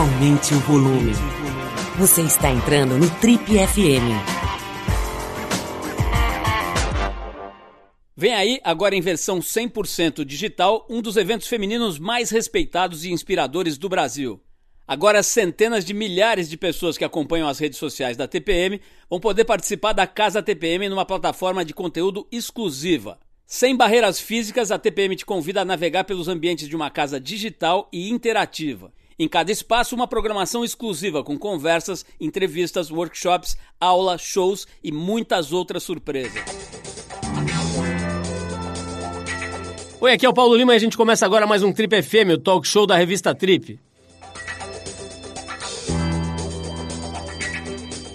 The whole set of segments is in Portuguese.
aumente o volume. Você está entrando no Trip FM. Vem aí, agora em versão 100% digital, um dos eventos femininos mais respeitados e inspiradores do Brasil. Agora, centenas de milhares de pessoas que acompanham as redes sociais da TPM vão poder participar da Casa TPM numa plataforma de conteúdo exclusiva. Sem barreiras físicas, a TPM te convida a navegar pelos ambientes de uma casa digital e interativa. Em cada espaço, uma programação exclusiva com conversas, entrevistas, workshops, aula, shows e muitas outras surpresas. Oi, aqui é o Paulo Lima e a gente começa agora mais um Trip FM, o talk show da revista Trip.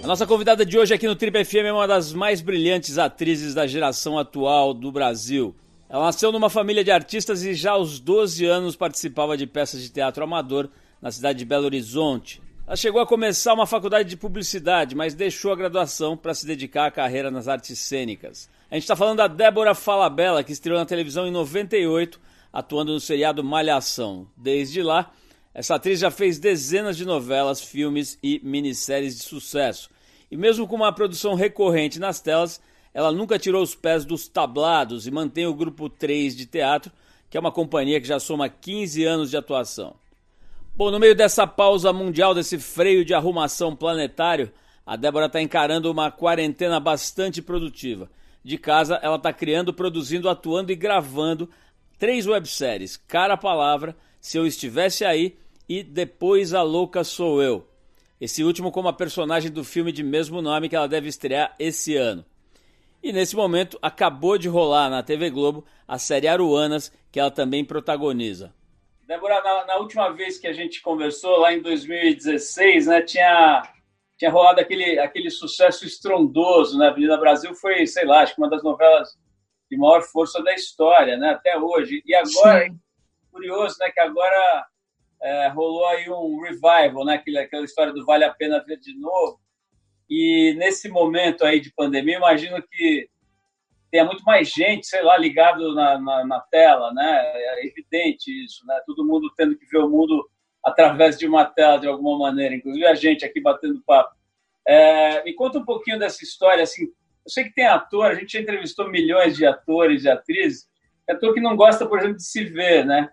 A nossa convidada de hoje aqui no Trip FM é uma das mais brilhantes atrizes da geração atual do Brasil. Ela nasceu numa família de artistas e já aos 12 anos participava de peças de teatro amador na cidade de Belo Horizonte. Ela chegou a começar uma faculdade de publicidade, mas deixou a graduação para se dedicar à carreira nas artes cênicas. A gente está falando da Débora Falabella, que estreou na televisão em 98, atuando no seriado Malhação. Desde lá, essa atriz já fez dezenas de novelas, filmes e minisséries de sucesso. E mesmo com uma produção recorrente nas telas, ela nunca tirou os pés dos tablados e mantém o Grupo 3 de teatro, que é uma companhia que já soma 15 anos de atuação. Bom, no meio dessa pausa mundial, desse freio de arrumação planetário, a Débora está encarando uma quarentena bastante produtiva. De casa, ela está criando, produzindo, atuando e gravando três webséries: Cara a Palavra, Se Eu Estivesse Aí e Depois a Louca Sou Eu. Esse último como a personagem do filme de mesmo nome que ela deve estrear esse ano. E nesse momento acabou de rolar na TV Globo a série Aruanas, que ela também protagoniza. Débora, na, na, última vez que a gente conversou, lá em 2016, né, tinha, tinha rolado aquele, aquele sucesso estrondoso, né? Avenida Brasil foi, sei lá, acho que uma das novelas de maior força da história, né? Até hoje. E agora, Sim. curioso, né? Que agora é, rolou aí um revival, né? Aquela, aquela história do Vale a Pena Ver de Novo. E nesse momento aí de pandemia, imagino que tenha muito mais gente, sei lá, ligado na, na, na, tela, né? É evidente isso, né? Todo mundo tendo que ver o mundo através de uma tela de alguma maneira, inclusive a gente aqui batendo papo. É, me conta um pouquinho dessa história, assim. Eu sei que tem ator, a gente já entrevistou milhões de atores e atrizes, é ator que não gosta, por exemplo, de se ver, né?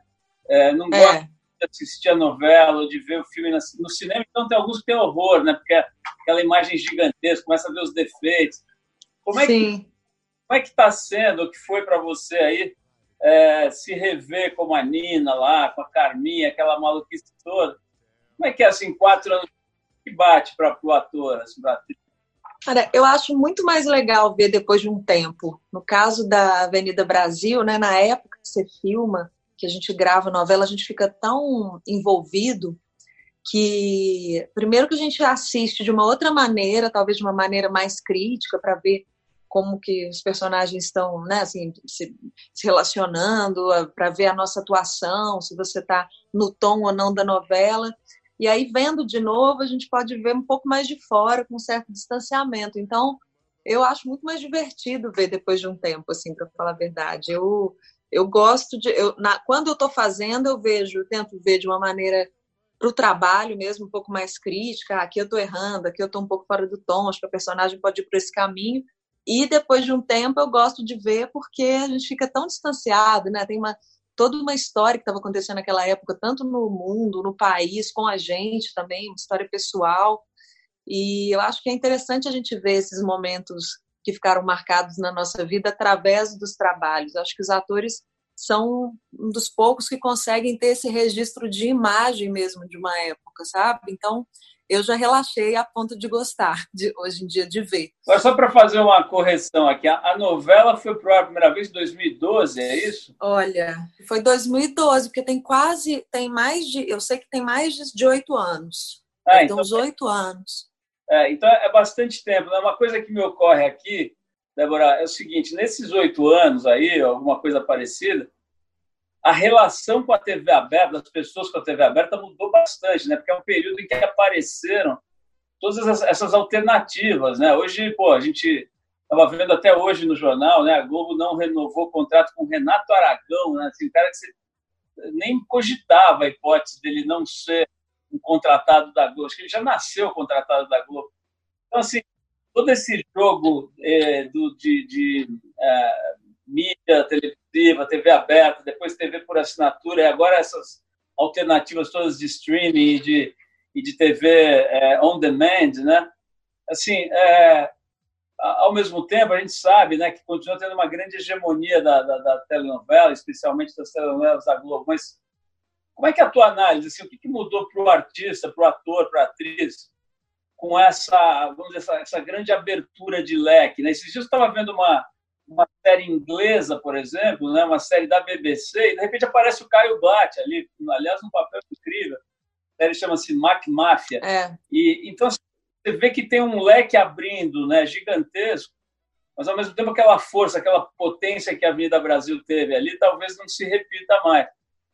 É, não é. gosta de assistir a novela ou de ver o filme no cinema, então tem alguns que têm horror, né? Porque é aquela imagem gigantesca, começa a ver os defeitos. Como é Sim. que como é que está sendo, o que foi para você aí, é, se rever como a Nina lá, com a Carminha, aquela maluquice toda? Como é que é, assim, quatro anos que bate para o ator, assim, atriz? Cara, eu acho muito mais legal ver depois de um tempo. No caso da Avenida Brasil, né, na época que você filma, que a gente grava novela, a gente fica tão envolvido que primeiro que a gente assiste de uma outra maneira, talvez de uma maneira mais crítica para ver como que os personagens estão, né, assim, se, se relacionando, para ver a nossa atuação, se você está no tom ou não da novela. E aí, vendo de novo, a gente pode ver um pouco mais de fora, com um certo distanciamento. Então, eu acho muito mais divertido ver depois de um tempo, assim, para falar a verdade. Eu, eu gosto de. Eu, na, quando eu estou fazendo, eu vejo, eu tento ver de uma maneira para o trabalho mesmo, um pouco mais crítica. Ah, aqui eu estou errando, aqui eu estou um pouco fora do tom, acho que a personagem pode ir por esse caminho. E depois de um tempo eu gosto de ver porque a gente fica tão distanciado, né? Tem uma toda uma história que estava acontecendo naquela época, tanto no mundo, no país, com a gente também, uma história pessoal. E eu acho que é interessante a gente ver esses momentos que ficaram marcados na nossa vida através dos trabalhos. Eu acho que os atores são um dos poucos que conseguem ter esse registro de imagem mesmo de uma época, sabe? Então, eu já relaxei a ponto de gostar de hoje em dia de ver. Mas só para fazer uma correção aqui, a, novela foi para a primeira vez em 2012, é isso? Olha, foi 2012, porque tem quase, tem mais de, eu sei que tem mais de oito anos. Ah, então, uns oito anos. É, então é bastante tempo. Né? Uma coisa que me ocorre aqui, Débora, é o seguinte: nesses oito anos aí, alguma coisa parecida, a relação com a TV aberta, das pessoas com a TV aberta mudou bastante, né? Porque é um período em que apareceram todas essas, alternativas, né? Hoje, pô, a gente estava vendo até hoje no jornal, né? A Globo não renovou o contrato com Renato Aragão, né? Assim, cara que você nem cogitava a hipótese dele não ser um contratado da Globo, acho que ele já nasceu contratado da Globo. Então, assim, todo esse jogo é, do, de, de é, mídia televisiva, TV aberta, depois TV por assinatura, e agora essas alternativas todas de streaming e de, e de TV é, on demand, né? Assim, é, ao mesmo tempo, a gente sabe né, que continua tendo uma grande hegemonia da, da, da telenovela, especialmente das telenovelas da Globo, mas como é que é a tua análise? Assim, o que, mudou para o artista, para o ator, para a atriz, com essa, vamos dizer, essa, essa, grande abertura de leque? Né? Esses dias eu estava vendo uma série inglesa, por exemplo, né? uma série da BBC, e de repente aparece o Caio Blatt ali, aliás, um papel incrível. A série chama-se Mac Máfia. É. E, então, você vê que tem um leque abrindo né, gigantesco, mas ao mesmo tempo aquela força, aquela potência que a Avenida Brasil teve ali, talvez não se repita mais.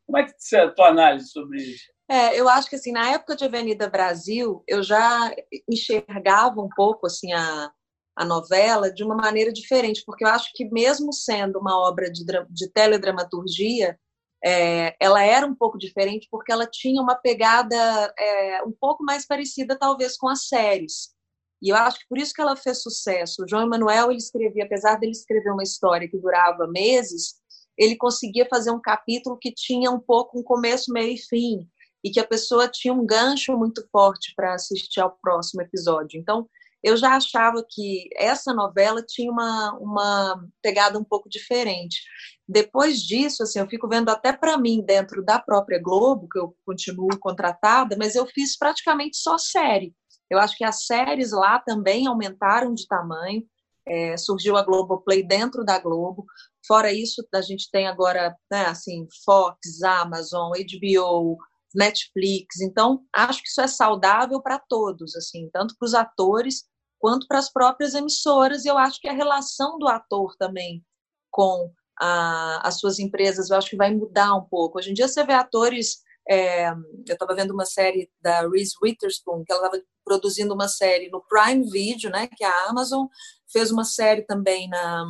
Como é que é a tua análise sobre isso? É, eu acho que assim, na época de Avenida Brasil, eu já enxergava um pouco assim a, a novela de uma maneira diferente, porque eu acho que mesmo sendo uma obra de, de teledramaturgia, é, ela era um pouco diferente porque ela tinha uma pegada é, um pouco mais parecida talvez com as séries. E eu acho que por isso que ela fez sucesso. O João Emanuel ele escrevia, apesar dele escrever uma história que durava meses, ele conseguia fazer um capítulo que tinha um pouco um começo, meio e fim, e que a pessoa tinha um gancho muito forte para assistir ao próximo episódio. Então, eu já achava que essa novela tinha uma, uma pegada um pouco diferente. Depois disso, assim, eu fico vendo até para mim, dentro da própria Globo, que eu continuo contratada, mas eu fiz praticamente só série. Eu acho que as séries lá também aumentaram de tamanho. É, surgiu a Globoplay dentro da Globo. Fora isso, a gente tem agora, né, assim, Fox, Amazon, HBO, Netflix. Então, acho que isso é saudável para todos, assim, tanto para os atores quanto para as próprias emissoras. E eu acho que a relação do ator também com a, as suas empresas, eu acho que vai mudar um pouco. Hoje em dia você vê atores. É, eu estava vendo uma série da Reese Witherspoon, que ela estava produzindo uma série no Prime Video, né, que é a Amazon fez uma série também na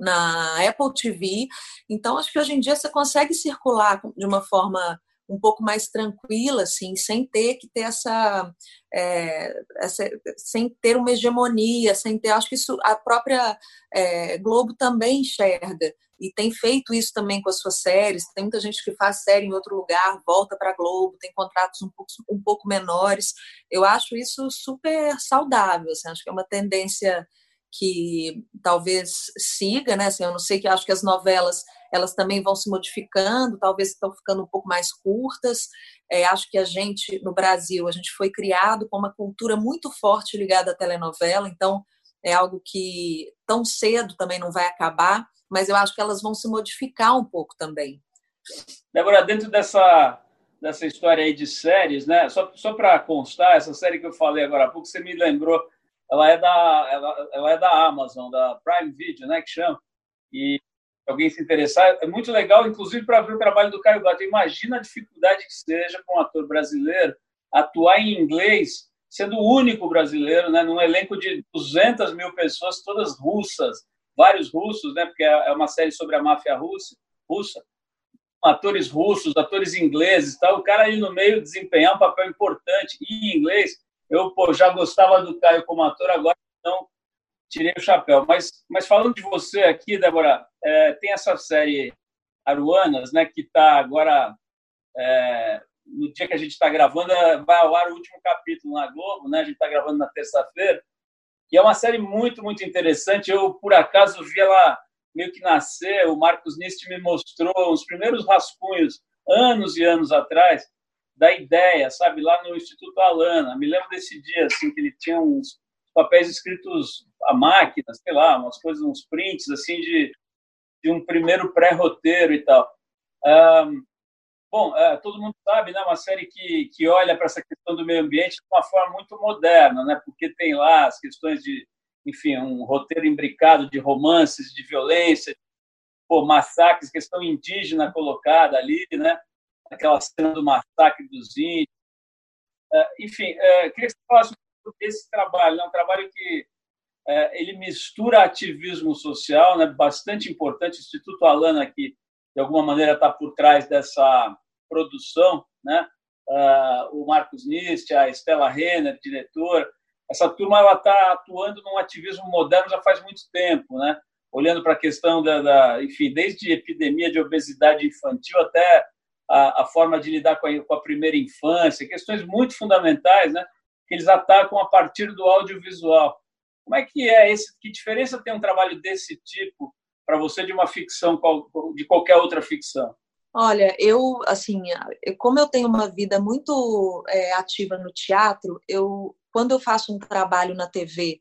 na Apple TV. Então, acho que hoje em dia você consegue circular de uma forma um pouco mais tranquila, assim, sem ter que ter essa, é, essa, sem ter uma hegemonia, sem ter, acho que isso a própria é, Globo também enxerga e tem feito isso também com as suas séries. Tem muita gente que faz série em outro lugar, volta para a Globo, tem contratos um pouco, um pouco menores. Eu acho isso super saudável, assim, acho que é uma tendência que talvez siga, né? Assim, eu não sei que acho que as novelas elas também vão se modificando, talvez estão ficando um pouco mais curtas. É, acho que a gente no Brasil a gente foi criado com uma cultura muito forte ligada à telenovela, então é algo que tão cedo também não vai acabar, mas eu acho que elas vão se modificar um pouco também. Débora, dentro dessa dessa história aí de séries, né? Só, só para constar, essa série que eu falei agora há pouco, você me lembrou ela é da, ela, ela é da Amazon, da Prime Video, né, que chama. E alguém se interessar, é muito legal, inclusive para ver o trabalho do Caio Gato. Imagina a dificuldade que seja para um ator brasileiro atuar em inglês, sendo o único brasileiro, né, num elenco de 200 mil pessoas, todas russas, vários russos, né, porque é, é uma série sobre a máfia russa, russa atores russos, atores ingleses, tal. O cara ali no meio desempenhar um papel importante em inglês eu pô, já gostava do Caio como ator, agora não tirei o chapéu. Mas, mas falando de você aqui, Débora, é, tem essa série Aruanas, né, que está agora, é, no dia que a gente está gravando, é, vai ao ar o último capítulo na Globo, né, a gente está gravando na terça-feira, e é uma série muito, muito interessante. Eu, por acaso, vi ela meio que nascer, o Marcos Nist me mostrou os primeiros rascunhos, anos e anos atrás, da ideia, sabe, lá no Instituto Alana. Me lembro desse dia, assim, que ele tinha uns papéis escritos à máquina, sei lá, umas coisas, uns prints, assim, de, de um primeiro pré-roteiro e tal. Um, bom, é, todo mundo sabe, né, uma série que, que olha para essa questão do meio ambiente de uma forma muito moderna, né, porque tem lá as questões de, enfim, um roteiro imbricado de romances, de violência, pô, massacres, questão indígena colocada ali, né, aquela cena do massacre dos índios. É, enfim, é, queria que você falasse esse trabalho. É um trabalho que é, ele mistura ativismo social, né, bastante importante. O Instituto Alana, que de alguma maneira está por trás dessa produção, né, o Marcos Nist, a Estela Renner, diretora. Essa turma ela está atuando num ativismo moderno já faz muito tempo, né? Olhando para a questão da, da, enfim, desde epidemia de obesidade infantil até a, a forma de lidar com a, com a, primeira infância, questões muito fundamentais, né? Que eles atacam a partir do audiovisual. Como é que é esse? Que diferença tem um trabalho desse tipo para você de uma ficção de qualquer outra ficção? Olha, eu, assim, como eu tenho uma vida muito é, ativa no teatro, eu, quando eu faço um trabalho na TV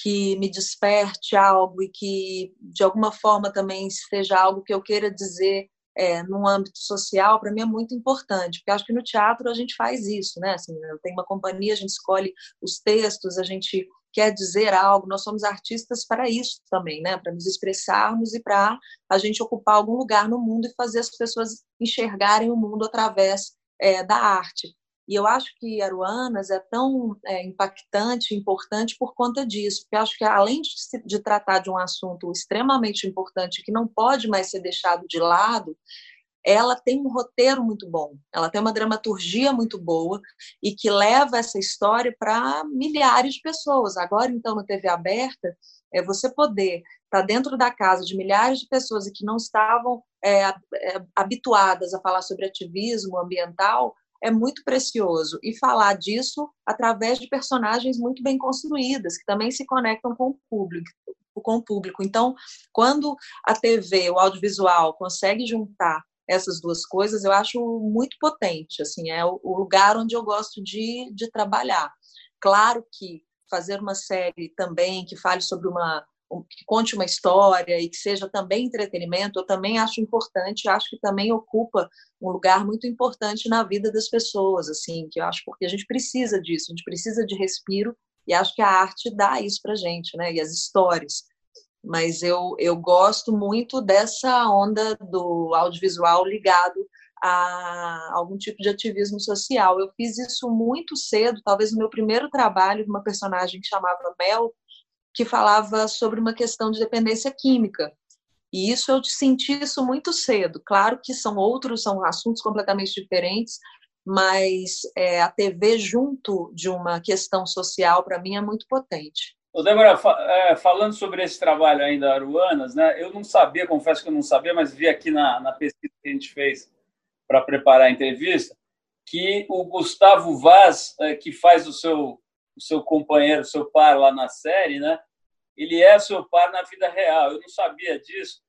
que me desperte algo e que, de alguma forma, também seja algo que eu queira dizer é, num âmbito social, para mim é muito importante, porque acho que no teatro a gente faz isso, né? Assim, eu tenho uma companhia, a gente escolhe os textos, a gente quer dizer algo, nós somos artistas para isso também, né? Para nos expressarmos e para a gente ocupar algum lugar no mundo e fazer as pessoas enxergarem o mundo através é, da arte. E eu acho que Aruanas é tão é, impactante, importante por conta disso, porque acho que além de, de tratar de um assunto extremamente importante que não pode mais ser deixado de lado, ela tem um roteiro muito bom, ela tem uma dramaturgia muito boa e que leva essa história para milhares de pessoas. Agora, então, na TV aberta, é você poder estar tá dentro da casa de milhares de pessoas que não estavam é, é, habituadas a falar sobre ativismo ambiental é muito precioso e falar disso através de personagens muito bem construídas que também se conectam com o público com o público. Então, quando a TV, o audiovisual consegue juntar essas duas coisas, eu acho muito potente. Assim, é o lugar onde eu gosto de, de trabalhar. Claro que fazer uma série também que fale sobre uma que conte uma história e que seja também entretenimento, eu também acho importante, acho que também ocupa um lugar muito importante na vida das pessoas, assim, que eu acho porque a gente precisa disso, a gente precisa de respiro e acho que a arte dá isso pra gente, né? E as histórias mas eu, eu gosto muito dessa onda do audiovisual ligado a algum tipo de ativismo social. Eu fiz isso muito cedo, talvez no meu primeiro trabalho, uma personagem que chamava Mel, que falava sobre uma questão de dependência química. E isso eu senti isso muito cedo. Claro que são outros, são assuntos completamente diferentes, mas é, a TV junto de uma questão social para mim é muito potente. Ô, Débora, é, falando sobre esse trabalho ainda, Aruanas, né, eu não sabia, confesso que eu não sabia, mas vi aqui na, na pesquisa que a gente fez para preparar a entrevista, que o Gustavo Vaz, é, que faz o seu, o seu companheiro, o seu par lá na série, né, ele é seu par na vida real. Eu não sabia disso.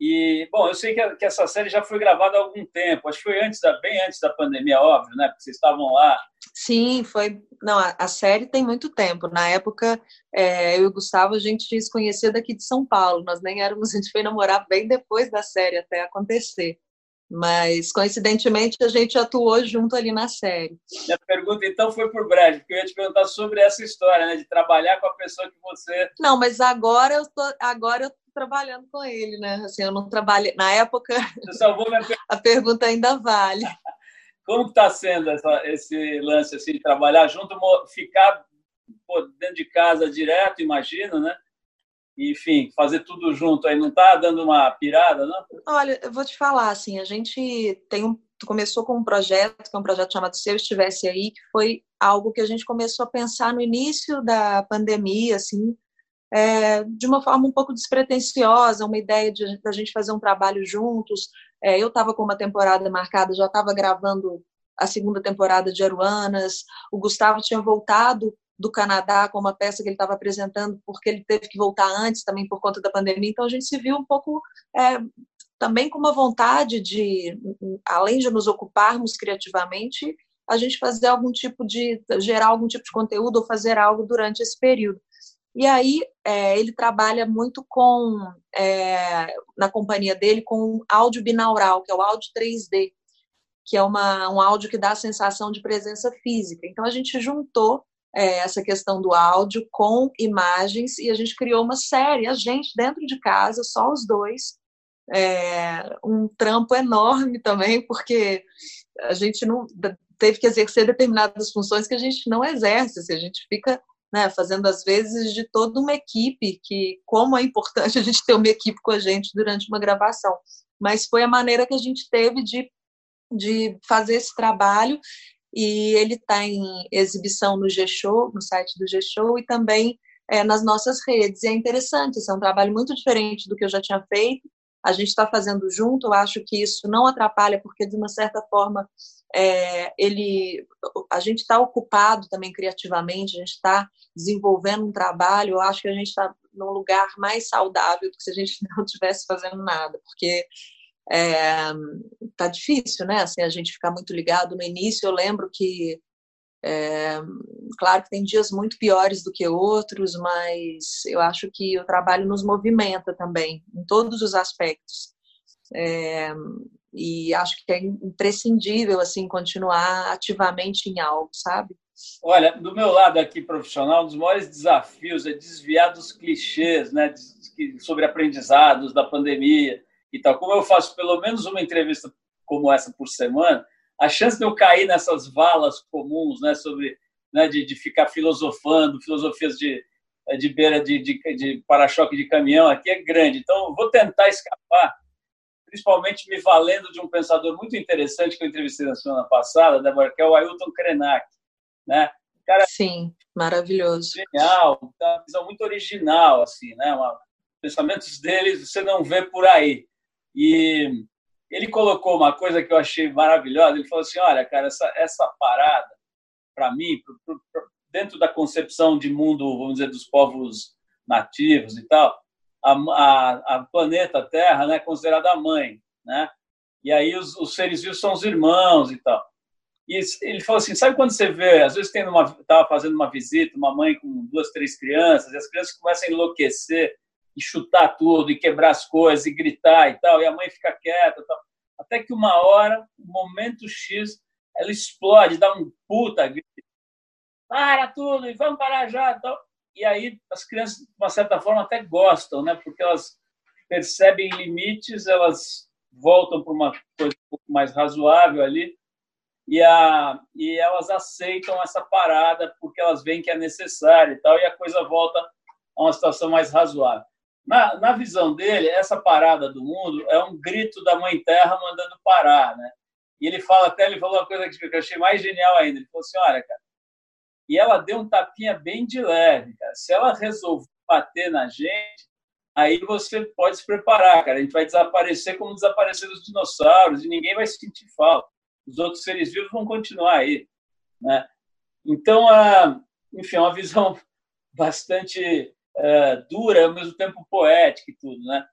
E, bom, eu sei que, que essa série já foi gravada há algum tempo, acho que foi antes da, bem antes da pandemia, óbvio, né? Porque vocês estavam lá. Sim, foi. Não, a, a série tem muito tempo. Na época, é, eu e o Gustavo, a gente se conhecia daqui de São Paulo, nós nem éramos, a gente foi namorar bem depois da série até acontecer. Mas, coincidentemente, a gente atuou junto ali na série. Minha pergunta, então, foi por Brad, porque eu ia te perguntar sobre essa história, né? De trabalhar com a pessoa que você... Não, mas agora eu tô, agora eu trabalhando com ele, né? Assim, eu não trabalhei na época. a pergunta ainda vale. Como está sendo essa, esse lance assim de trabalhar junto, ficar pô, dentro de casa direto, imagino, né? Enfim, fazer tudo junto aí não está dando uma pirada, não? Olha, eu vou te falar assim, a gente tem um começou com um projeto, que é um projeto chamado Se Eu Estivesse Aí, que foi algo que a gente começou a pensar no início da pandemia, assim, é, de uma forma um pouco despretensiosa, uma ideia de a gente fazer um trabalho juntos. É, eu estava com uma temporada marcada, já estava gravando a segunda temporada de Aruanas. O Gustavo tinha voltado do Canadá com uma peça que ele estava apresentando, porque ele teve que voltar antes também por conta da pandemia. Então a gente se viu um pouco é, também com uma vontade de, além de nos ocuparmos criativamente, a gente fazer algum tipo de gerar algum tipo de conteúdo ou fazer algo durante esse período. E aí é, ele trabalha muito com, é, na companhia dele, com áudio binaural, que é o áudio 3D, que é uma, um áudio que dá a sensação de presença física. Então a gente juntou é, essa questão do áudio com imagens e a gente criou uma série, a gente dentro de casa, só os dois, é, um trampo enorme também, porque a gente não teve que exercer determinadas funções que a gente não exerce, assim, a gente fica né, fazendo às vezes de toda uma equipe, que como é importante a gente ter uma equipe com a gente durante uma gravação. Mas foi a maneira que a gente teve de, de fazer esse trabalho e ele está em exibição no G-Show, no site do G-Show e também é, nas nossas redes. E é interessante, esse é um trabalho muito diferente do que eu já tinha feito. A gente está fazendo junto, eu acho que isso não atrapalha, porque de uma certa forma é, ele, a gente está ocupado também criativamente, a gente está desenvolvendo um trabalho. Eu acho que a gente está num lugar mais saudável do que se a gente não estivesse fazendo nada, porque é, tá difícil, né? Assim, a gente ficar muito ligado. No início, eu lembro que, é, claro que tem dias muito piores do que outros, mas eu acho que o trabalho nos movimenta também, em todos os aspectos. É, e acho que é imprescindível assim continuar ativamente em algo, sabe? Olha, do meu lado aqui profissional, um dos maiores desafios é desviar dos clichês, né, sobre aprendizados da pandemia e tal. Como eu faço pelo menos uma entrevista como essa por semana, a chance de eu cair nessas valas comuns, né, sobre né, de, de ficar filosofando, filosofias de, de beira de, de, de para-choque de caminhão aqui é grande. Então, vou tentar escapar, principalmente me valendo de um pensador muito interessante que eu entrevistei na semana passada, Débora, que é o Ailton Krenak. Né? Cara, Sim, maravilhoso. Genial, uma visão muito original, assim, né? Uma, pensamentos dele você não vê por aí. E ele colocou uma coisa que eu achei maravilhosa. Ele falou assim: olha, cara, essa, essa parada, para mim, dentro da concepção de mundo, vamos dizer, dos povos nativos e tal, a, a, a planeta Terra né, é considerada a mãe, né? E aí os, os seres vivos são os irmãos e tal. E ele falou assim, sabe quando você vê, às vezes tem uma, estava fazendo uma visita, uma mãe com duas, três crianças, e as crianças começam a enlouquecer e chutar tudo, e quebrar as coisas, e gritar e tal, e a mãe fica quieta tal. Até que uma hora, momento X, ela explode, dá um puta grito. Para tudo, e vamos parar já tal. E aí as crianças, de uma certa forma, até gostam, né? Porque elas percebem limites, elas voltam para uma coisa um pouco mais razoável ali, e, a, e elas aceitam essa parada porque elas veem que é necessário e tal, e a coisa volta a uma situação mais razoável. Na, na visão dele, essa parada do mundo é um grito da Mãe Terra mandando parar, né? E ele fala até, ele falou uma coisa que eu achei mais genial ainda. Ele falou assim, olha, cara, e ela deu um tapinha bem de leve, cara. Se ela resolver bater na gente, aí você pode se preparar, cara. A gente vai desaparecer como desapareceram os dinossauros e ninguém vai sentir falta. Os outros seres vivos vão continuar aí, né? Então, a, enfim, é uma visão bastante é, dura, ao mesmo tempo poética e tudo, né?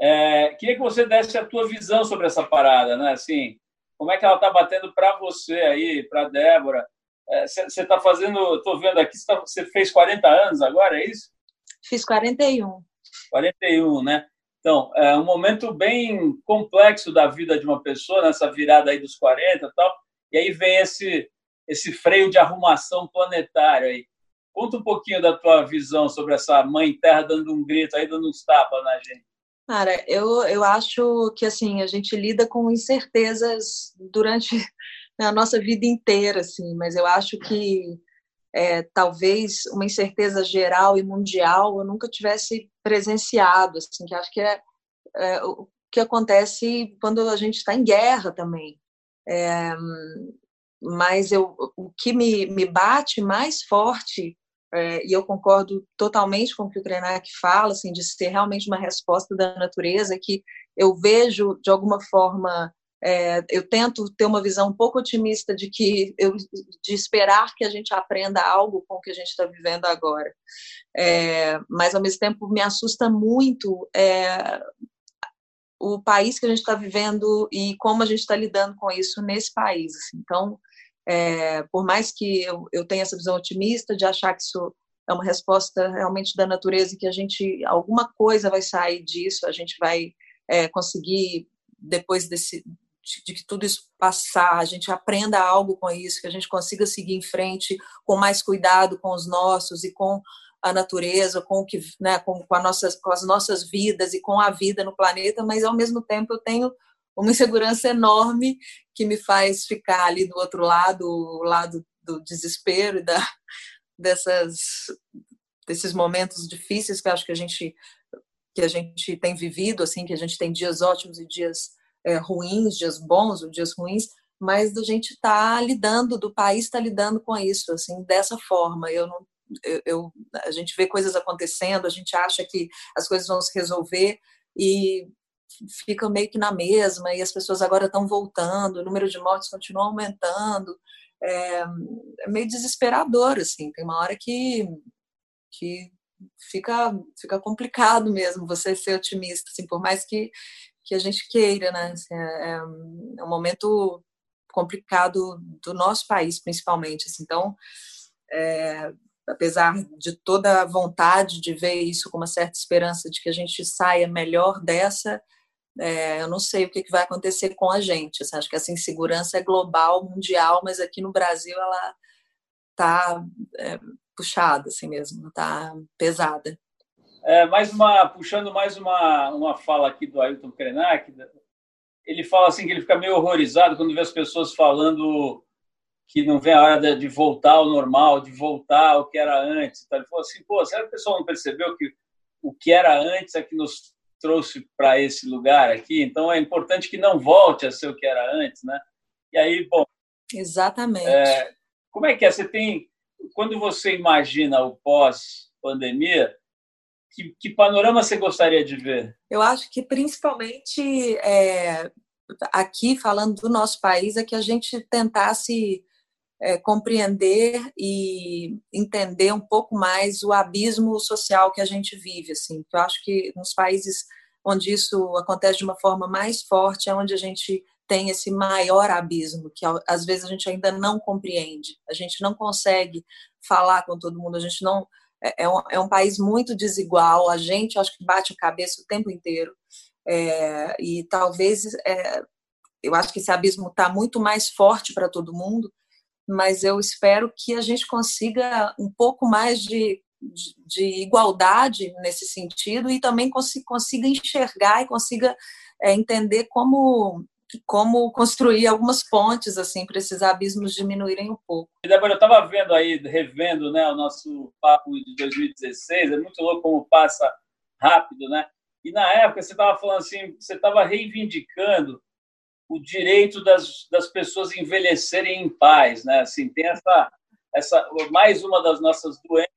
É, queria que você desse a tua visão sobre essa parada, né? Assim, como é que ela está batendo para você aí, para Débora? Você é, está fazendo, estou vendo aqui, você tá, fez 40 anos agora, é isso? Fiz 41. 41, né? Então, é um momento bem complexo da vida de uma pessoa, nessa virada aí dos 40 e tal, e aí vem esse, esse freio de arrumação planetário aí. Conta um pouquinho da tua visão sobre essa mãe terra dando um grito aí, dando uns tapas na gente. Cara, eu, eu acho que assim a gente lida com incertezas durante a nossa vida inteira, assim, mas eu acho que é, talvez uma incerteza geral e mundial eu nunca tivesse presenciado, assim, que acho que é, é o que acontece quando a gente está em guerra também. É, mas eu, o que me, me bate mais forte é, e eu concordo totalmente com o que o Krenak fala, assim, de ser realmente uma resposta da natureza, que eu vejo, de alguma forma, é, eu tento ter uma visão um pouco otimista de que eu, de esperar que a gente aprenda algo com o que a gente está vivendo agora. É, mas, ao mesmo tempo, me assusta muito é, o país que a gente está vivendo e como a gente está lidando com isso nesse país. Assim. Então, é, por mais que eu, eu tenha essa visão otimista de achar que isso é uma resposta realmente da natureza que a gente alguma coisa vai sair disso, a gente vai é, conseguir depois desse de, de, que tudo isso passar, a gente aprenda algo com isso, que a gente consiga seguir em frente com mais cuidado com os nossos e com a natureza, com o que, né, com, com, nossas, com as nossas vidas e com a vida no planeta, mas ao mesmo tempo eu tenho uma insegurança enorme que me faz ficar ali do outro lado, o lado do desespero e da, dessas, desses momentos difíceis que acho que a gente que a gente tem vivido, assim, que a gente tem dias ótimos e dias é, ruins, dias bons ou dias ruins, mas a gente está lidando, do país está lidando com isso, assim, dessa forma. Eu não, eu, eu, a gente vê coisas acontecendo, a gente acha que as coisas vão se resolver e fica meio que na mesma, e as pessoas agora estão voltando, o número de mortes continua aumentando. É, é meio desesperador, assim, tem uma hora que, que fica, fica complicado mesmo você ser otimista, assim, por mais que, que a gente queira, né? Assim, é, é, um momento complicado do nosso país, principalmente. Assim, então, é, apesar de toda a vontade de ver isso com uma certa esperança de que a gente saia melhor dessa, é, eu não sei o que, vai acontecer com a gente. Assim, acho que essa insegurança é global, mundial, mas aqui no Brasil ela está é, puxada, assim mesmo, está pesada. É, mais uma, puxando mais uma, uma fala aqui do Ailton Krenak, ele fala assim que ele fica meio horrorizado quando vê as pessoas falando que não vem a hora de voltar ao normal, de voltar ao que era antes. Ele falou assim, pô, será que o pessoal não percebeu que o que era antes é que nos trouxe para esse lugar aqui? Então é importante que não volte a ser o que era antes, né? E aí, bom... Exatamente. É, como é que é? Você tem... Quando você imagina o pós-pandemia, que, que, panorama você gostaria de ver? Eu acho que principalmente é, aqui, falando do nosso país, é que a gente tentasse é, compreender e entender um pouco mais o abismo social que a gente vive. Assim. Eu acho que nos países onde isso acontece de uma forma mais forte é onde a gente tem esse maior abismo, que às vezes a gente ainda não compreende. A gente não consegue falar com todo mundo, a gente não. É, é um, é um país muito desigual, a gente acho que bate a cabeça o tempo inteiro. É, e talvez é, eu acho que esse abismo está muito mais forte para todo mundo mas eu espero que a gente consiga um pouco mais de, de, de igualdade nesse sentido e também consiga, consiga enxergar e consiga é, entender como como construir algumas pontes assim para esses abismos diminuírem um pouco. Débora, eu estava vendo aí, revendo, né, o nosso papo de 2016, é muito louco como passa rápido, né? E na época você estava falando assim, você estava reivindicando o direito das, das pessoas envelhecerem em paz, né? Assim, tem essa, essa mais uma das nossas doenças,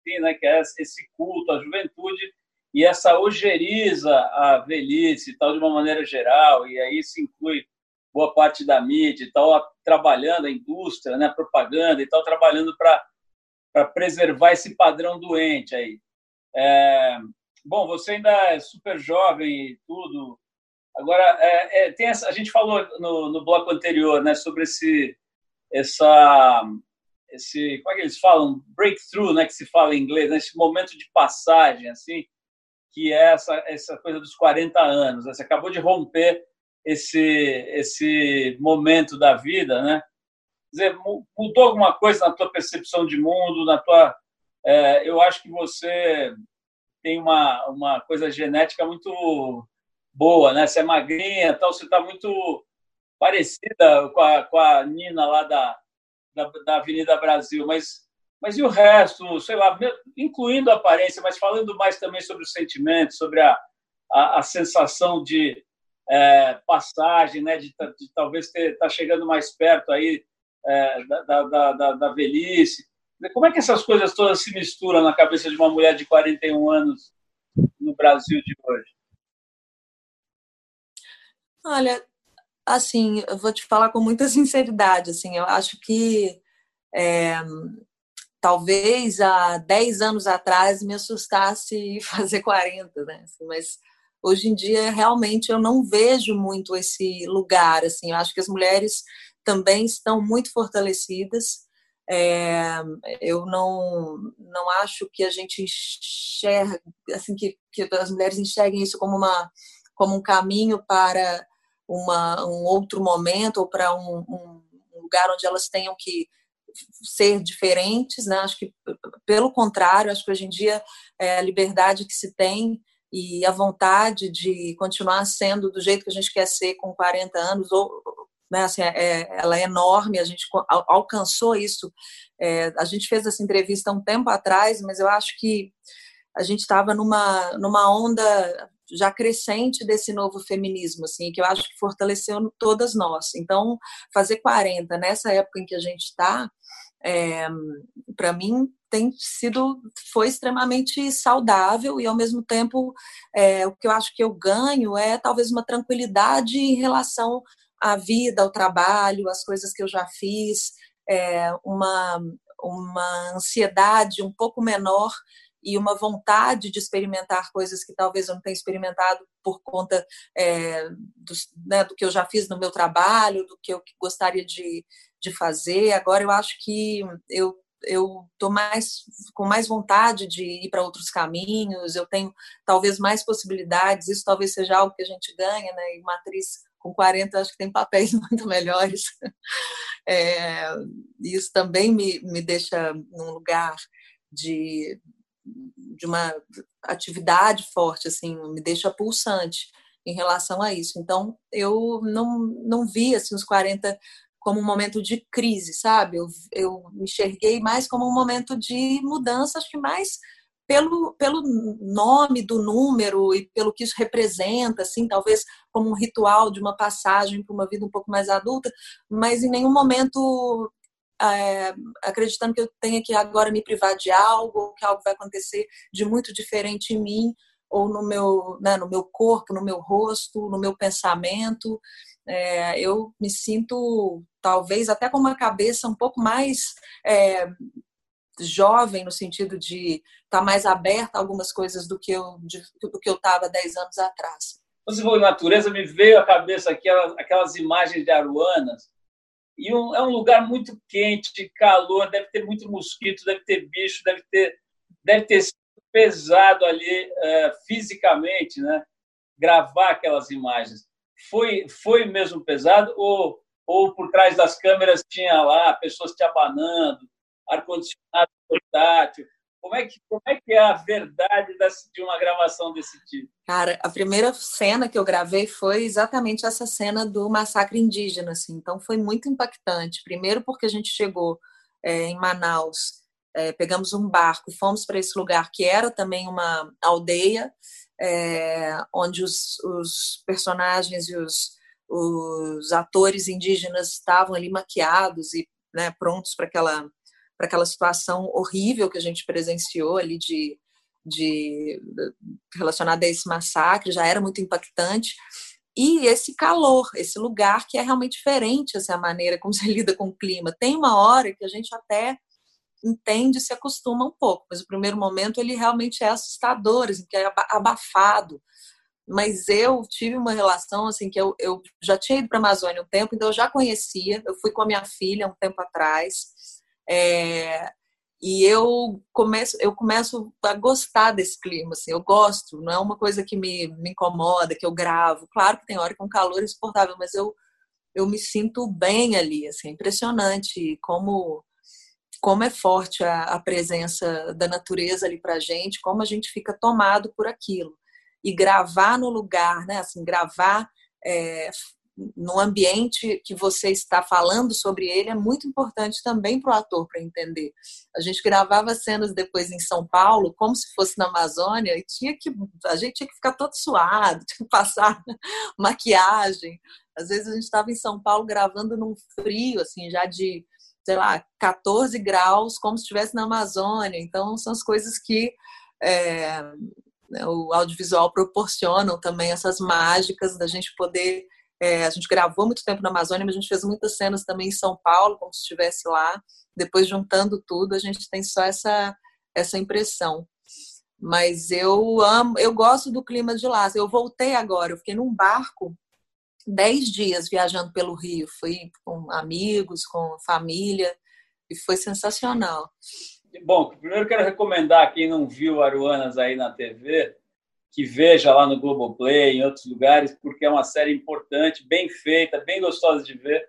assim, né? Que é esse culto à juventude e essa ojeriza à velhice, tal de uma maneira geral. E aí se inclui boa parte da mídia e tal, trabalhando a indústria, né? Propaganda e tal, trabalhando para para preservar esse padrão doente aí. É, bom, você ainda é super jovem e tudo, Agora, é, é, tem essa, a gente falou no, no bloco anterior né, sobre esse, essa, esse, como é que eles falam? Breakthrough, né, que se fala em inglês, né, esse momento de passagem, assim, que é essa, essa coisa dos 40 anos. Né, você acabou de romper esse, esse momento da vida, né? Quer dizer, mudou alguma coisa na tua percepção de mundo, na tua... É, eu acho que você tem uma, uma coisa genética muito boa, né? Você é magrinha, tal, você está muito parecida com a, com a Nina lá da, da, da, Avenida Brasil, mas, mas e o resto, sei lá, incluindo a aparência, mas falando mais também sobre os sentimentos, sobre a, a, a sensação de é, passagem, né? De, de talvez estar tá chegando mais perto aí é, da, da, da, da velhice. Como é que essas coisas todas se misturam na cabeça de uma mulher de 41 anos no Brasil de hoje? Olha, assim, eu vou te falar com muita sinceridade, assim, eu acho que é, talvez há 10 anos atrás me assustasse fazer 40, né? Assim, mas hoje em dia realmente eu não vejo muito esse lugar, assim, eu acho que as mulheres também estão muito fortalecidas. É, eu não não acho que a gente enxerga assim que, que as mulheres enxerguem isso como uma como um caminho para uma, um outro momento ou para um, um, lugar onde elas tenham que ser diferentes, né? Acho que pelo contrário, acho que hoje em dia é a liberdade que se tem e a vontade de continuar sendo do jeito que a gente quer ser com 40 anos ou né, assim, é, ela é enorme, a gente alcançou isso. É, a gente fez essa entrevista um tempo atrás, mas eu acho que a gente estava numa, numa onda já crescente desse novo feminismo, assim, que eu acho que fortaleceu todas nós. Então, fazer 40 nessa época em que a gente está, é, para mim tem sido foi extremamente saudável e ao mesmo tempo é, o que eu acho que eu ganho é talvez uma tranquilidade em relação à vida, ao trabalho, às coisas que eu já fiz, é, uma uma ansiedade um pouco menor e uma vontade de experimentar coisas que talvez eu não tenha experimentado por conta é, do, né, do, que eu já fiz no meu trabalho, do que eu gostaria de, de fazer. Agora eu acho que eu eu estou mais com mais vontade de ir para outros caminhos, eu tenho talvez mais possibilidades, isso talvez seja algo que a gente ganha, né? E uma atriz com 40 acho que tem papéis muito melhores. É, isso também me, me deixa num lugar de, de uma atividade forte, assim, me deixa pulsante em relação a isso. Então, eu não, não vi assim, os 40 como um momento de crise, sabe? Eu, eu enxerguei mais como um momento de mudança, acho que mais pelo, pelo nome do número e pelo que isso representa, assim, talvez como um ritual de uma passagem para uma vida um pouco mais adulta, mas em nenhum momento é, acreditando que eu tenha que agora me privar de algo, que algo vai acontecer de muito diferente em mim ou no meu, né, no meu corpo, no meu rosto, no meu pensamento. É, eu me sinto talvez até com uma cabeça um pouco mais é, jovem no sentido de estar tá mais aberta a algumas coisas do que eu de, do que eu estava 10 anos atrás. Você falou natureza, me veio à cabeça aquelas, aquelas imagens de Aruanas e um, é um lugar muito quente, calor, deve ter muito mosquito, deve ter bicho, deve ter, deve ter sido pesado ali uh, fisicamente, né? Gravar aquelas imagens. Foi, foi mesmo pesado ou, ou por trás das câmeras tinha lá pessoas te abanando, ar-condicionado portátil? Como é que, como é, que é a verdade de uma gravação desse tipo? Cara, a primeira cena que eu gravei foi exatamente essa cena do massacre indígena, assim. Então foi muito impactante. Primeiro porque a gente chegou é, em Manaus, é, pegamos um barco, fomos para esse lugar que era também uma aldeia, é, onde os, os, personagens e os, os atores indígenas estavam ali maquiados e né, prontos para aquela para aquela situação horrível que a gente presenciou ali de, de relacionada a esse massacre, já era muito impactante. E esse calor, esse lugar que é realmente diferente, essa assim, maneira como se lida com o clima. Tem uma hora que a gente até entende se acostuma um pouco, mas o primeiro momento ele realmente é assustador, assim, que é abafado. Mas eu tive uma relação assim que eu, eu já tinha ido para a Amazônia um tempo, então eu já conhecia. Eu fui com a minha filha um tempo atrás. É, e eu começo, eu começo a gostar desse clima, assim, eu gosto, não é uma coisa que me, me incomoda, que eu gravo. Claro que tem hora que é um calor insuportável, mas eu, eu me sinto bem ali, assim, é impressionante como como é forte a, a presença da natureza ali pra gente, como a gente fica tomado por aquilo. E gravar no lugar, né, assim, gravar é, no ambiente que você está falando sobre ele é muito importante também para o ator para entender. A gente gravava cenas depois em São Paulo, como se fosse na Amazônia, e tinha que a gente tinha que ficar todo suado, tinha que passar maquiagem. Às vezes a gente estava em São Paulo gravando num frio, assim, já de, sei lá, 14 graus, como se estivesse na Amazônia. Então, são as coisas que é, o audiovisual proporcionam também, essas mágicas da gente poder é, a gente gravou muito tempo na Amazônia, mas a gente fez muitas cenas também em São Paulo, como se estivesse lá. Depois, juntando tudo, a gente tem só essa, essa impressão. Mas eu amo, eu gosto do clima de lá. Eu voltei agora, eu fiquei num barco dez dias viajando pelo Rio. Fui com amigos, com família, e foi sensacional. Bom, primeiro quero recomendar quem não viu Aruanas aí na TV, que veja lá no Globoplay, em outros lugares, porque é uma série importante, bem feita, bem gostosa de ver.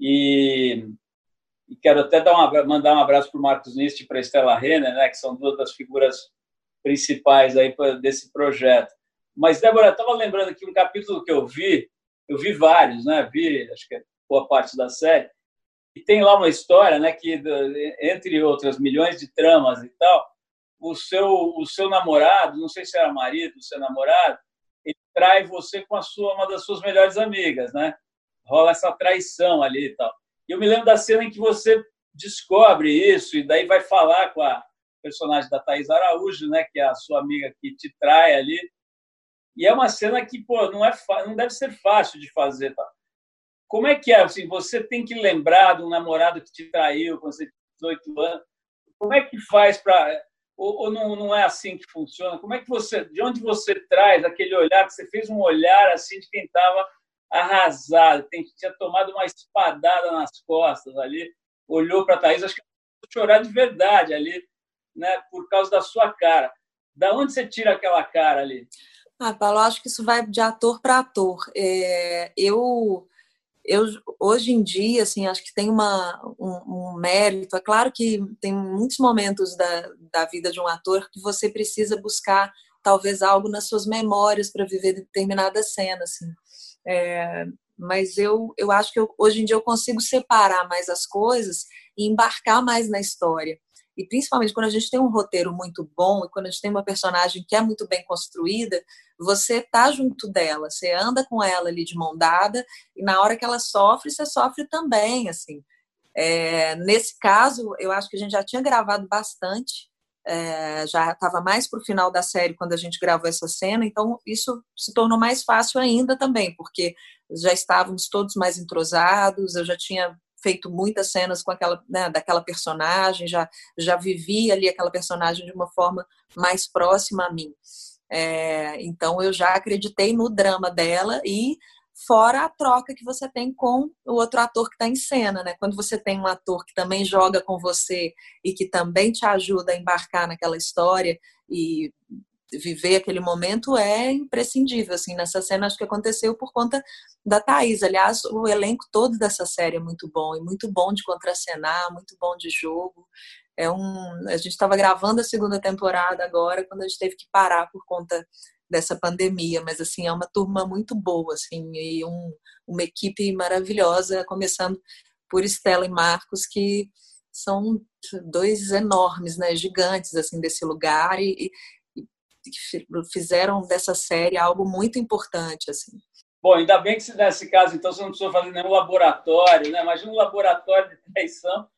E, e quero até dar uma, mandar um abraço para o Marcos Nist e para a Estela Renner, né, que são duas das figuras principais aí desse projeto. Mas, Débora, estava lembrando aqui um capítulo que eu vi, eu vi vários, né? Vi, acho que é boa parte da série, e tem lá uma história, né, que entre outras milhões de tramas e tal, o seu, o seu namorado, não sei se era marido, o seu namorado, trai você com a sua uma das suas melhores amigas, né? Rola essa traição ali e tal. E eu me lembro da cena em que você descobre isso e daí vai falar com a personagem da Thais Araújo, né, que é a sua amiga que te trai ali. E é uma cena que, pô, não é não deve ser fácil de fazer, tá? Como é que é? Assim, você tem que lembrar de um namorado que te traiu quando você tinha 18 anos. Como é que faz para ou, ou não, não, é assim que funciona? Como é que você, de onde você traz aquele olhar que você fez um olhar assim de quem estava arrasado, quem tinha tomado uma espadada nas costas ali, olhou para a Thaís, acho que chorar de verdade ali, né, por causa da sua cara. Da onde você tira aquela cara ali? Ah, Paulo, acho que isso vai de ator para ator. É, eu eu hoje em dia assim acho que tem uma um, um, mérito. É claro que tem muitos momentos da, da vida de um ator que você precisa buscar talvez algo nas suas memórias para viver determinada cena assim. É, mas eu eu acho que eu, hoje em dia eu consigo separar mais as coisas e embarcar mais na história e principalmente quando a gente tem um roteiro muito bom e quando a gente tem uma personagem que é muito bem construída, você tá junto dela, você anda com ela ali de mão dada e na hora que ela sofre, você sofre também, assim. É, nesse caso, eu acho que a gente já tinha gravado bastante, é, já estava mais para o final da série quando a gente gravou essa cena, então isso se tornou mais fácil ainda também, porque já estávamos todos mais entrosados, eu já tinha feito muitas cenas com aquela né, daquela personagem, já já vivi ali aquela personagem de uma forma mais próxima a mim. É, então eu já acreditei no drama dela e fora a troca que você tem com o outro ator que está em cena, né? Quando você tem um ator que também joga com você e que também te ajuda a embarcar naquela história e viver aquele momento é imprescindível, assim, nessa cena acho que aconteceu por conta da Thaís, aliás, o elenco todo dessa série é muito bom, e muito bom de contracenar, muito bom de jogo, é um, a gente estava gravando a segunda temporada agora, quando a gente teve que parar por conta dessa pandemia, mas assim, é uma turma muito boa, assim, e um, uma equipe maravilhosa, começando por Estela e Marcos, que são dois enormes, né, gigantes, assim, desse lugar, e, fizeram dessa série algo muito importante, assim. Bom, ainda bem que nesse caso, então, você não precisou fazer nenhum laboratório, né? Imagina um laboratório de traição,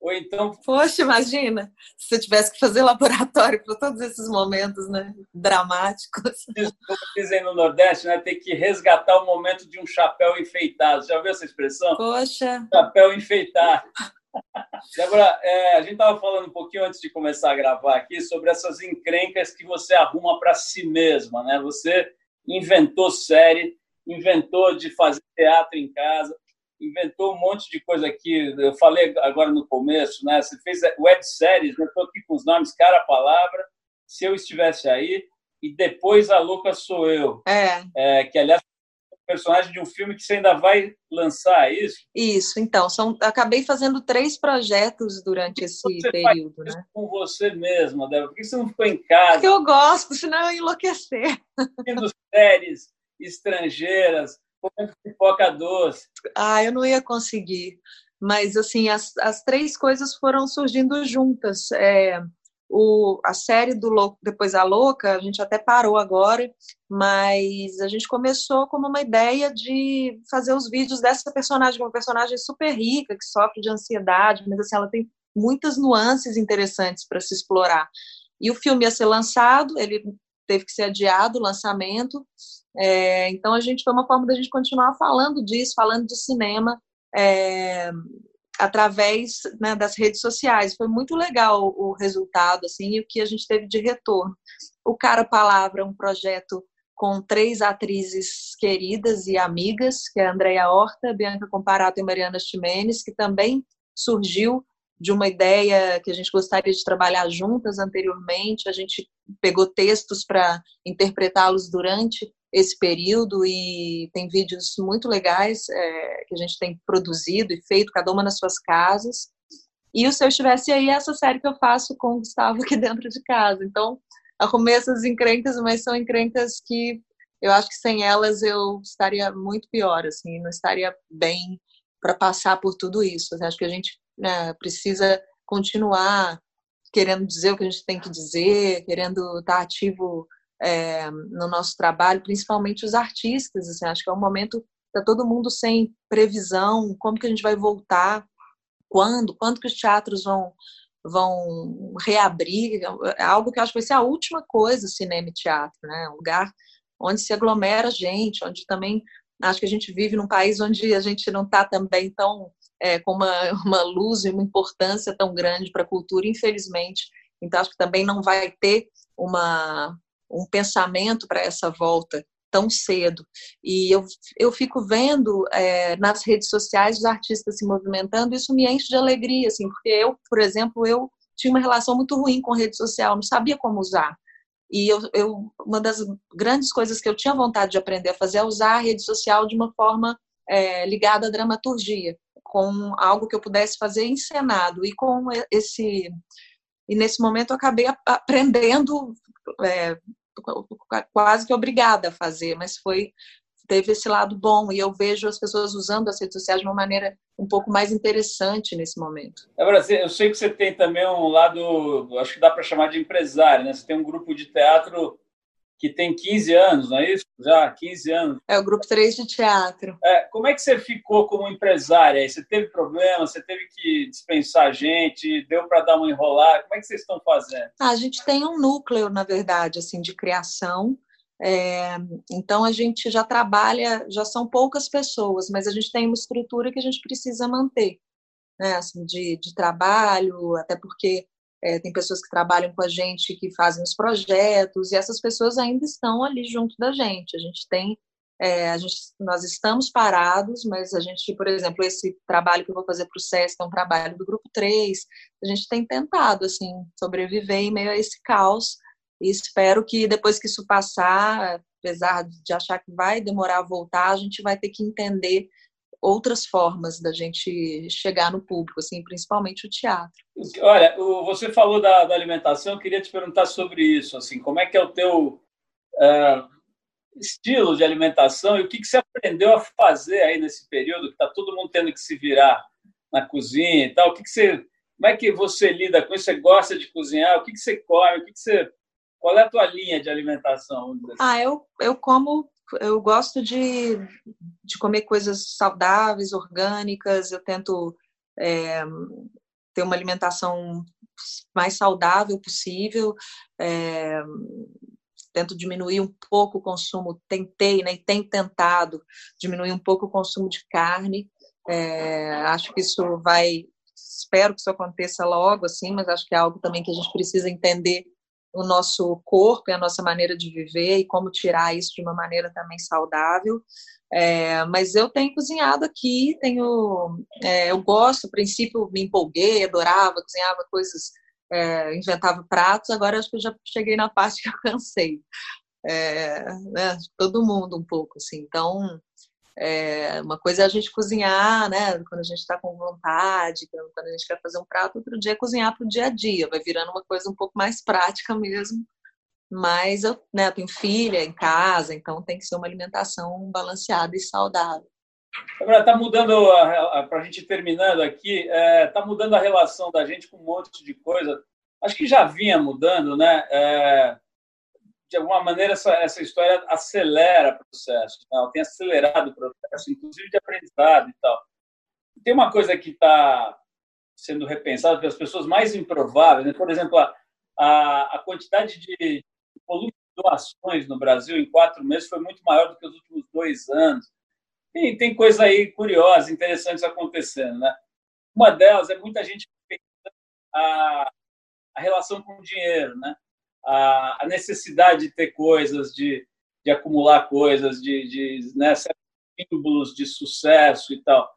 ou então... Poxa, imagina, se você tivesse que fazer laboratório para todos esses momentos, né? Dramáticos. Como dizem no Nordeste, né? Tem que resgatar o momento de um chapéu enfeitado. Já viu essa expressão? Poxa! Chapéu enfeitado. Débora, é, a gente estava falando um pouquinho antes de começar a gravar aqui sobre essas encrencas que você arruma para si mesma, né? Você inventou série, inventou de fazer teatro em casa, inventou um monte de coisa aqui. Eu falei agora no começo, né? Você fez web séries, né? Estou aqui com os nomes, cara a palavra. Se eu estivesse aí, e depois a louca sou eu. É. é que aliás personagem de um filme que você ainda vai lançar, é isso? Isso, então, são, acabei fazendo três projetos durante esse período. Né? com você mesma, Débora? Por que você não ficou em casa? Porque eu gosto, senão eu ia enlouquecer. Tendo séries estrangeiras, comendo pipoca doce. Ah, eu não ia conseguir. Mas, assim, as, as três coisas foram surgindo juntas. É, o, a série do Louco, depois a Louca, a gente até parou agora, mas a gente começou como uma ideia de fazer os vídeos dessa personagem, uma personagem super rica, que sofre de ansiedade, mas assim, ela tem muitas nuances interessantes para se explorar. E o filme ia ser lançado, ele teve que ser adiado o lançamento, é, então a gente foi uma forma da gente continuar falando disso, falando de cinema, é, através né, das redes sociais. Foi muito legal o resultado assim e o que a gente teve de retorno. O Cara Palavra, um projeto com três atrizes queridas e amigas, que é Andrea Horta, Bianca Comparato e Mariana Ximenes, que também surgiu de uma ideia que a gente gostaria de trabalhar juntas anteriormente. A gente pegou textos para interpretá-los durante esse período e tem vídeos muito legais é, que a gente tem produzido e feito, cada uma nas suas casas. E o Se Eu Estivesse Aí é essa série que eu faço com o Gustavo aqui dentro de casa. Então, arrumei essas encrencas, mas são encrencas que eu acho que sem elas eu estaria muito pior, assim, não estaria bem para passar por tudo isso. Eu acho que a gente né, precisa continuar querendo dizer o que a gente tem que dizer, querendo estar ativo é, no nosso trabalho, principalmente os artistas. Assim, acho que é um momento está todo mundo sem previsão, como que a gente vai voltar, quando, quando que os teatros vão vão reabrir, é algo que eu acho que vai ser a última coisa, cinema e teatro, né? Um lugar onde se aglomera gente, onde também acho que a gente vive num país onde a gente não está também tão é, com uma, uma luz e uma importância tão grande para a cultura, infelizmente. Então acho que também não vai ter uma um pensamento para essa volta tão cedo. E eu, eu fico vendo é, nas redes sociais os artistas se movimentando, isso me enche de alegria, assim, porque eu, por exemplo, eu tinha uma relação muito ruim com rede social, não sabia como usar. E eu, eu, uma das grandes coisas que eu tinha vontade de aprender a fazer é usar a rede social de uma forma é, ligada à dramaturgia, com algo que eu pudesse fazer encenado. E com esse. E nesse momento eu acabei aprendendo é, quase que obrigada a fazer, mas foi teve esse lado bom e eu vejo as pessoas usando as redes sociais de uma maneira um pouco mais interessante nesse momento. Agora, eu sei que você tem também um lado, acho que dá para chamar de empresário, né? Você tem um grupo de teatro que tem 15 anos, não é isso? Já 15 anos. É o grupo 3 de teatro. É, como é que você ficou como empresária? Você teve problemas? Você teve que dispensar gente? Deu para dar uma enrolada? Como é que vocês estão fazendo? Ah, a gente tem um núcleo, na verdade, assim, de criação. É, então a gente já trabalha, já são poucas pessoas, mas a gente tem uma estrutura que a gente precisa manter, né? Assim, de, de trabalho, até porque é, tem pessoas que trabalham com a gente que fazem os projetos, e essas pessoas ainda estão ali junto da gente. A gente tem, é, a gente, nós estamos parados, mas a gente, por exemplo, esse trabalho que eu vou fazer para o SESC é um trabalho do Grupo 3, a gente tem tentado, assim, sobreviver em meio a esse caos, e espero que depois que isso passar, apesar de achar que vai demorar a voltar, a gente vai ter que entender outras formas da gente chegar no público, assim, principalmente o teatro. Olha, você falou da, da alimentação, eu queria te perguntar sobre isso, assim, como é que é o teu uh, estilo de alimentação e o que, que você aprendeu a fazer aí nesse período que está todo mundo tendo que se virar na cozinha e tal, o que, que você, como é que você lida com isso? Você gosta de cozinhar? O que, que você come? O que, que você qual é a tua linha de alimentação? Assim? Ah, eu, eu como eu gosto de, de comer coisas saudáveis, orgânicas, eu tento é, ter uma alimentação mais saudável possível, é, tento diminuir um pouco o consumo, tentei, né, e tenho tentado diminuir um pouco o consumo de carne, é, acho que isso vai, espero que isso aconteça logo, assim, mas acho que é algo também que a gente precisa entender o nosso corpo e a nossa maneira de viver e como tirar isso de uma maneira também saudável. É, mas eu tenho cozinhado aqui, tenho, é, eu gosto, no princípio me empolguei, adorava, cozinhava coisas, é, inventava pratos, agora acho que eu já cheguei na parte que eu cansei. É, né, todo mundo um pouco, assim, então é, uma coisa é a gente cozinhar, né? Quando a gente está com vontade, quando a gente quer fazer um prato, outro dia é cozinhar para o dia a dia, vai virando uma coisa um pouco mais prática mesmo. Mas eu, né, eu tenho filha em casa, então tem que ser uma alimentação balanceada e saudável. Agora, está mudando, para a gente terminando aqui, está é, mudando a relação da gente com um monte de coisa. Acho que já vinha mudando, né? É, de alguma maneira, essa, essa história acelera o processo, né? ela tem acelerado o processo, inclusive de aprendizado e tal. Tem uma coisa que está sendo repensada pelas pessoas mais improváveis, né? por exemplo, a, a, a quantidade de volume de doações no Brasil em quatro meses foi muito maior do que os últimos dois anos. E tem coisa aí curiosa, interessantes acontecendo. Né? Uma delas é muita gente a, a relação com o dinheiro, né? A, a necessidade de ter coisas, de, de acumular coisas, de, de né, símbolos de sucesso e tal.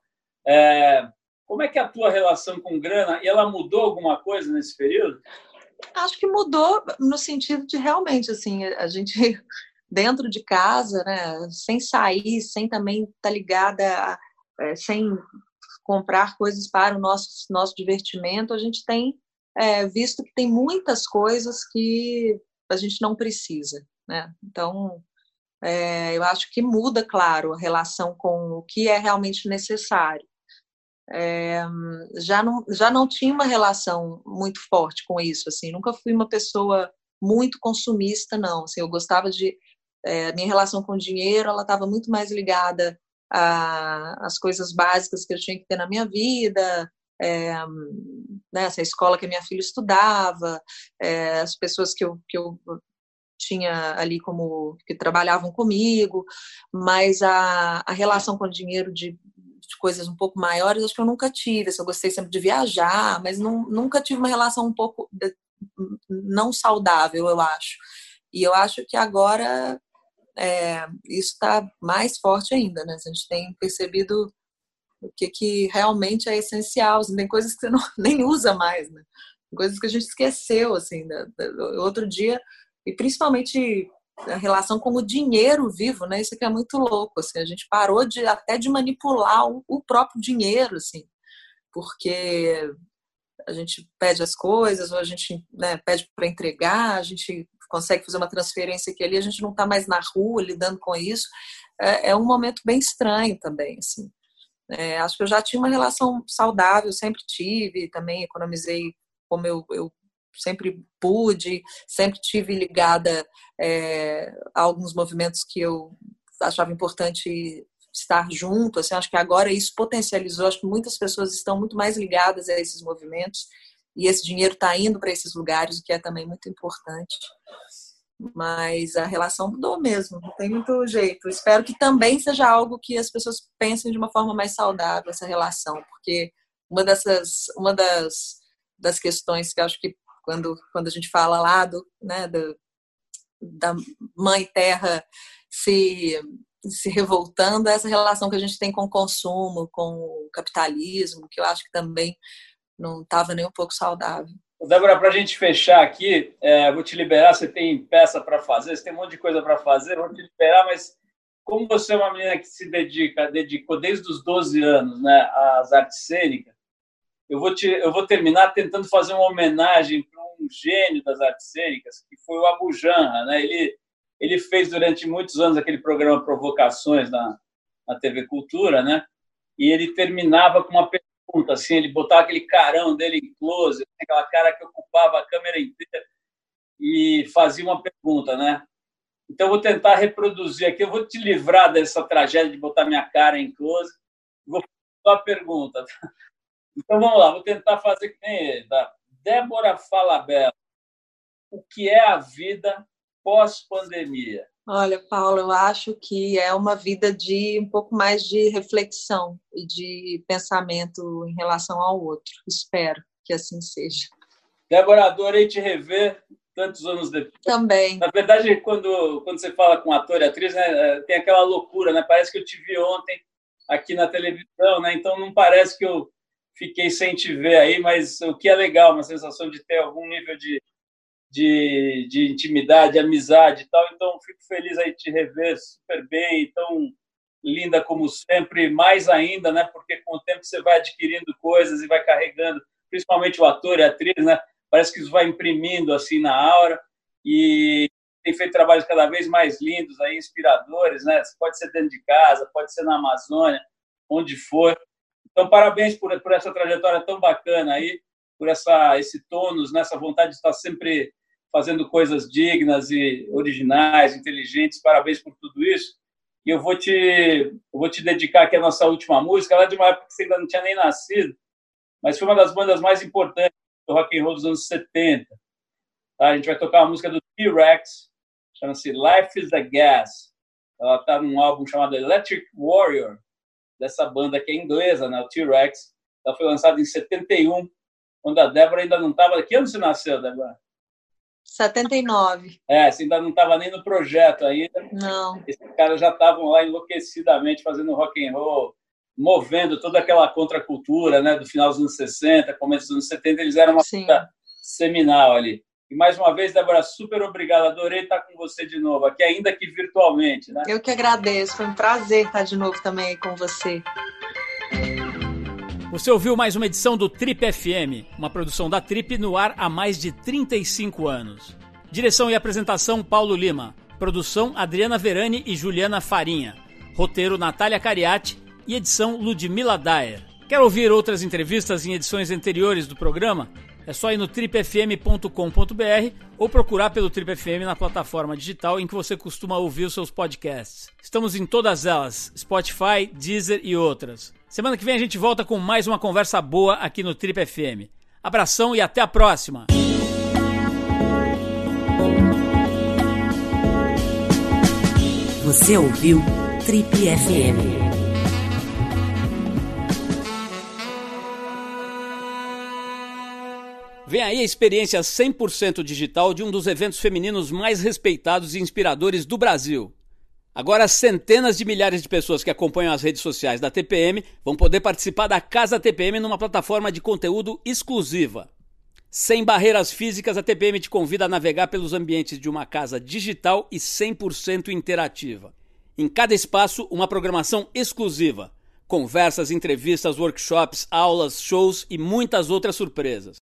É, como é que é a tua relação com grana? E ela mudou alguma coisa nesse período? Acho que mudou no sentido de realmente assim a gente dentro de casa, né, sem sair, sem também estar tá ligada, a, é, sem comprar coisas para o nosso nosso divertimento, a gente tem é, visto que tem muitas coisas que a gente não precisa, né? Então, é, eu acho que muda, claro, a relação com o que é realmente necessário. É, já, não, já não tinha uma relação muito forte com isso, assim, nunca fui uma pessoa muito consumista, não. Assim, eu gostava de. É, minha relação com o dinheiro ela estava muito mais ligada às coisas básicas que eu tinha que ter na minha vida, é, né, essa escola que a minha filha estudava, é, as pessoas que eu, que eu tinha ali como que trabalhavam comigo, mas a, a relação com o dinheiro de, de coisas um pouco maiores, acho que eu nunca tive. Assim, eu gostei sempre de viajar, mas não, nunca tive uma relação um pouco de, não saudável, eu acho. E eu acho que agora é, isso está mais forte ainda, né? A gente tem percebido o que, que realmente é essencial. Assim, tem coisas que você não, nem usa mais, né? Coisas que a gente esqueceu, assim. Né? Outro dia, e principalmente a relação com o dinheiro vivo, né? Isso aqui é muito louco, assim. A gente parou de até de manipular o, o próprio dinheiro, assim. Porque a gente pede as coisas, ou a gente né, pede para entregar, a gente consegue fazer uma transferência aqui ali, a gente não está mais na rua lidando com isso. É, é, um momento bem estranho também, assim. É, acho que eu já tinha uma relação saudável, sempre tive, também economizei como eu, eu sempre pude, sempre tive ligada é, a alguns movimentos que eu achava importante estar junto. Assim, acho que agora isso potencializou. Acho que muitas pessoas estão muito mais ligadas a esses movimentos e esse dinheiro está indo para esses lugares, o que é também muito importante. Mas a relação mudou mesmo, não tem muito jeito. Espero que também seja algo que as pessoas pensem de uma forma mais saudável essa relação, porque uma dessas, uma das, das questões que acho que quando, quando a gente fala lá do, né, do, da mãe terra se se revoltando essa relação que a gente tem com o consumo, com o capitalismo, que eu acho que também não estava nem um pouco saudável. Débora, para a gente fechar aqui, é, vou te liberar. Você tem peça para fazer, você tem um monte de coisa para fazer, vou te liberar, mas como você é uma menina que se dedica, dedicou desde os 12 anos né, às artes cênicas, eu vou, te, eu vou terminar tentando fazer uma homenagem para um gênio das artes cênicas, que foi o Abu Janra. Né? Ele, ele fez durante muitos anos aquele programa Provocações na, na TV Cultura, né? E ele terminava com uma pergunta, assim, ele botava aquele carão dele em close, aquela cara que ocupava a câmera inteira e fazia uma pergunta, né? Então vou tentar reproduzir aqui, eu vou te livrar dessa tragédia de botar minha cara em close. Vou fazer uma pergunta. Então vamos lá, vou tentar fazer que nem ele, tá? Débora Falabella, o que é a vida pós-pandemia? Olha, Paulo, eu acho que é uma vida de um pouco mais de reflexão e de pensamento em relação ao outro. Espero que assim seja. Débora, adorei te rever tantos anos depois. Também. Na verdade, quando, quando você fala com ator e atriz, né, tem aquela loucura, né? Parece que eu te vi ontem aqui na televisão, né? Então não parece que eu fiquei sem te ver aí, mas o que é legal, uma sensação de ter algum nível de de, de intimidade, amizade e tal. Então, fico feliz aí de te rever super bem, tão linda como sempre, mais ainda, né? Porque com o tempo você vai adquirindo coisas e vai carregando, principalmente o ator e a atriz, né? Parece que isso vai imprimindo assim na aura e tem feito trabalhos cada vez mais lindos aí, inspiradores, né? Pode ser dentro de casa, pode ser na Amazônia, onde for. Então, parabéns por, por essa trajetória tão bacana aí, por essa esse tônus, nessa né? vontade de estar sempre fazendo coisas dignas e originais, inteligentes. Parabéns por tudo isso. E eu vou te, eu vou te dedicar aqui a nossa última música. É de uma época que você ainda não tinha nem nascido, mas foi uma das bandas mais importantes do rock and roll dos anos 70. Tá? A gente vai tocar uma música do T-Rex, chama-se Life is a Gas. Ela está num álbum chamado Electric Warrior, dessa banda que é inglesa, né? o T-Rex. Ela foi lançada em 71, quando a Débora ainda não estava. Que ano você nasceu, Débora? 79. É, você ainda não estava nem no projeto ainda. Não. Esses caras já estavam lá enlouquecidamente fazendo rock and roll, movendo toda aquela contracultura, né, do final dos anos 60, começo dos anos 70, eles eram uma coisa seminal ali. E mais uma vez, Débora, super obrigado. Adorei estar com você de novo aqui, ainda que virtualmente, né? Eu que agradeço. Foi um prazer estar de novo também com você. Você ouviu mais uma edição do Trip FM, uma produção da Trip no ar há mais de 35 anos. Direção e apresentação Paulo Lima. Produção Adriana Verani e Juliana Farinha. Roteiro Natália Cariati e edição Ludmila Daer. Quer ouvir outras entrevistas em edições anteriores do programa? É só ir no tripfm.com.br ou procurar pelo Trip FM na plataforma digital em que você costuma ouvir os seus podcasts. Estamos em todas elas: Spotify, Deezer e outras. Semana que vem a gente volta com mais uma conversa boa aqui no Trip FM. Abração e até a próxima! Você ouviu Trip FM. Vem aí a experiência 100% digital de um dos eventos femininos mais respeitados e inspiradores do Brasil. Agora, centenas de milhares de pessoas que acompanham as redes sociais da TPM vão poder participar da Casa TPM numa plataforma de conteúdo exclusiva. Sem barreiras físicas, a TPM te convida a navegar pelos ambientes de uma casa digital e 100% interativa. Em cada espaço, uma programação exclusiva. Conversas, entrevistas, workshops, aulas, shows e muitas outras surpresas.